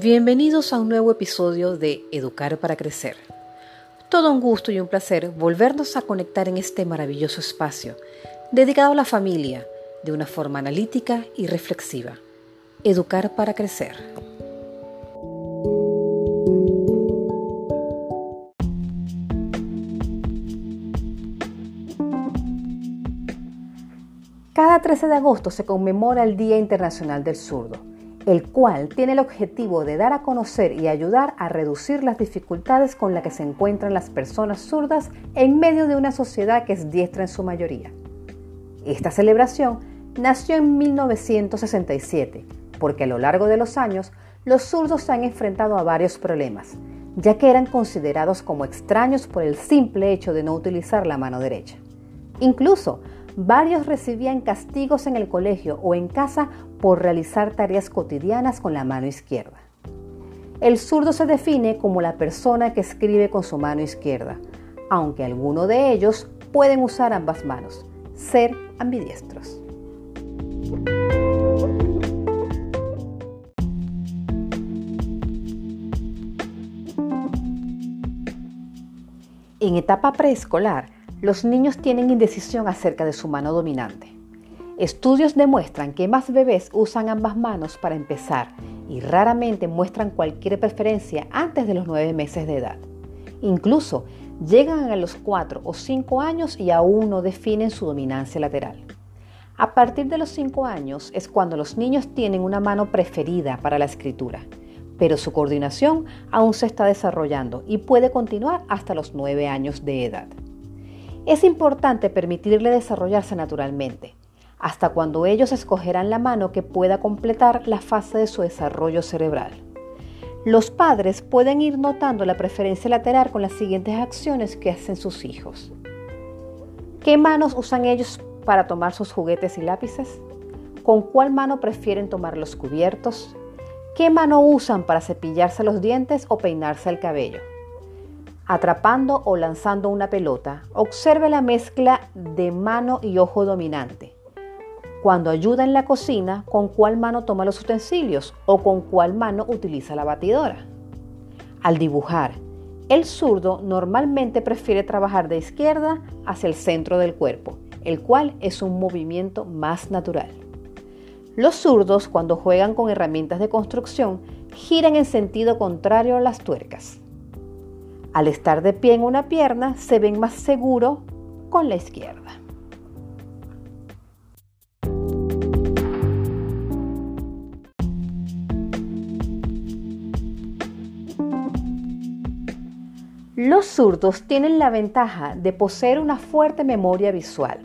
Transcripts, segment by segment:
Bienvenidos a un nuevo episodio de Educar para Crecer. Todo un gusto y un placer volvernos a conectar en este maravilloso espacio dedicado a la familia de una forma analítica y reflexiva. Educar para Crecer. Cada 13 de agosto se conmemora el Día Internacional del Zurdo el cual tiene el objetivo de dar a conocer y ayudar a reducir las dificultades con las que se encuentran las personas zurdas en medio de una sociedad que es diestra en su mayoría. Esta celebración nació en 1967 porque a lo largo de los años los zurdos se han enfrentado a varios problemas, ya que eran considerados como extraños por el simple hecho de no utilizar la mano derecha. Incluso varios recibían castigos en el colegio o en casa por realizar tareas cotidianas con la mano izquierda. El zurdo se define como la persona que escribe con su mano izquierda, aunque algunos de ellos pueden usar ambas manos, ser ambidiestros. En etapa preescolar, los niños tienen indecisión acerca de su mano dominante. Estudios demuestran que más bebés usan ambas manos para empezar y raramente muestran cualquier preferencia antes de los nueve meses de edad. Incluso llegan a los 4 o 5 años y aún no definen su dominancia lateral. A partir de los 5 años es cuando los niños tienen una mano preferida para la escritura, pero su coordinación aún se está desarrollando y puede continuar hasta los 9 años de edad. Es importante permitirle desarrollarse naturalmente, hasta cuando ellos escogerán la mano que pueda completar la fase de su desarrollo cerebral. Los padres pueden ir notando la preferencia lateral con las siguientes acciones que hacen sus hijos. ¿Qué manos usan ellos para tomar sus juguetes y lápices? ¿Con cuál mano prefieren tomar los cubiertos? ¿Qué mano usan para cepillarse los dientes o peinarse el cabello? Atrapando o lanzando una pelota, observe la mezcla de mano y ojo dominante. Cuando ayuda en la cocina, con cuál mano toma los utensilios o con cuál mano utiliza la batidora. Al dibujar, el zurdo normalmente prefiere trabajar de izquierda hacia el centro del cuerpo, el cual es un movimiento más natural. Los zurdos, cuando juegan con herramientas de construcción, giran en sentido contrario a las tuercas. Al estar de pie en una pierna, se ven más seguro con la izquierda. Los zurdos tienen la ventaja de poseer una fuerte memoria visual.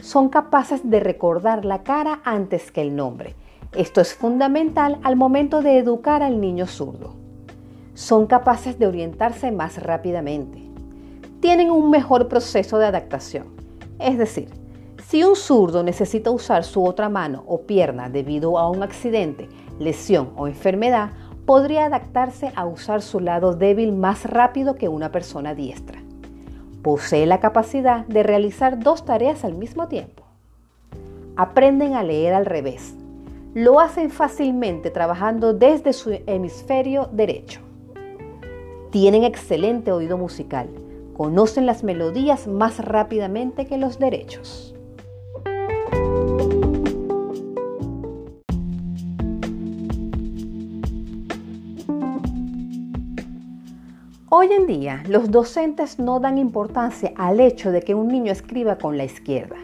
Son capaces de recordar la cara antes que el nombre. Esto es fundamental al momento de educar al niño zurdo son capaces de orientarse más rápidamente. Tienen un mejor proceso de adaptación. Es decir, si un zurdo necesita usar su otra mano o pierna debido a un accidente, lesión o enfermedad, podría adaptarse a usar su lado débil más rápido que una persona diestra. Posee la capacidad de realizar dos tareas al mismo tiempo. Aprenden a leer al revés. Lo hacen fácilmente trabajando desde su hemisferio derecho. Tienen excelente oído musical. Conocen las melodías más rápidamente que los derechos. Hoy en día, los docentes no dan importancia al hecho de que un niño escriba con la izquierda,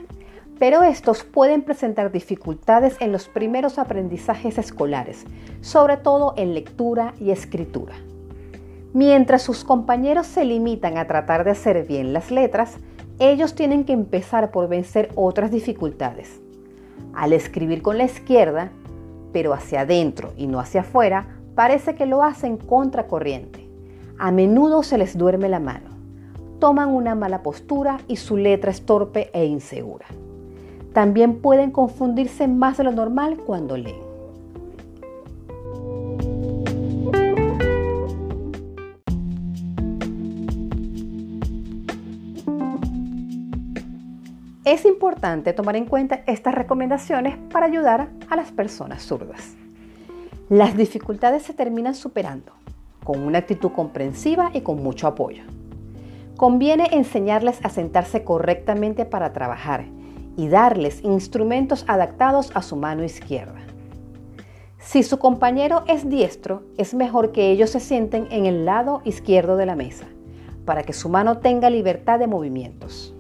pero estos pueden presentar dificultades en los primeros aprendizajes escolares, sobre todo en lectura y escritura. Mientras sus compañeros se limitan a tratar de hacer bien las letras, ellos tienen que empezar por vencer otras dificultades. Al escribir con la izquierda, pero hacia adentro y no hacia afuera, parece que lo hacen contracorriente. A menudo se les duerme la mano. Toman una mala postura y su letra es torpe e insegura. También pueden confundirse más de lo normal cuando leen. Es importante tomar en cuenta estas recomendaciones para ayudar a las personas zurdas. Las dificultades se terminan superando con una actitud comprensiva y con mucho apoyo. Conviene enseñarles a sentarse correctamente para trabajar y darles instrumentos adaptados a su mano izquierda. Si su compañero es diestro, es mejor que ellos se sienten en el lado izquierdo de la mesa, para que su mano tenga libertad de movimientos.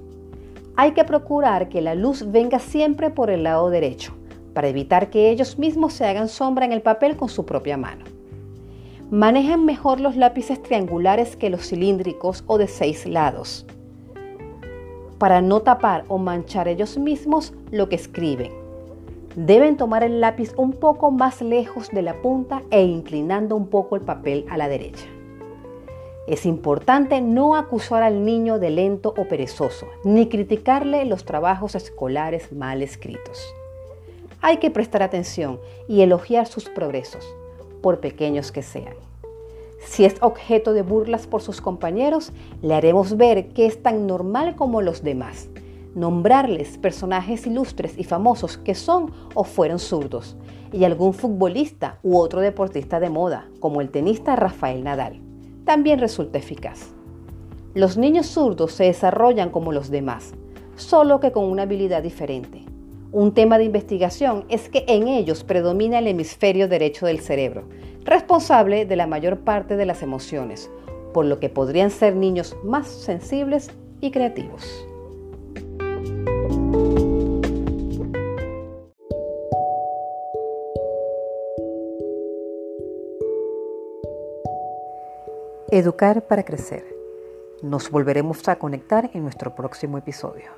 Hay que procurar que la luz venga siempre por el lado derecho, para evitar que ellos mismos se hagan sombra en el papel con su propia mano. Manejan mejor los lápices triangulares que los cilíndricos o de seis lados, para no tapar o manchar ellos mismos lo que escriben. Deben tomar el lápiz un poco más lejos de la punta e inclinando un poco el papel a la derecha. Es importante no acusar al niño de lento o perezoso, ni criticarle los trabajos escolares mal escritos. Hay que prestar atención y elogiar sus progresos, por pequeños que sean. Si es objeto de burlas por sus compañeros, le haremos ver que es tan normal como los demás. Nombrarles personajes ilustres y famosos que son o fueron zurdos, y algún futbolista u otro deportista de moda, como el tenista Rafael Nadal también resulta eficaz. Los niños zurdos se desarrollan como los demás, solo que con una habilidad diferente. Un tema de investigación es que en ellos predomina el hemisferio derecho del cerebro, responsable de la mayor parte de las emociones, por lo que podrían ser niños más sensibles y creativos. Educar para crecer. Nos volveremos a conectar en nuestro próximo episodio.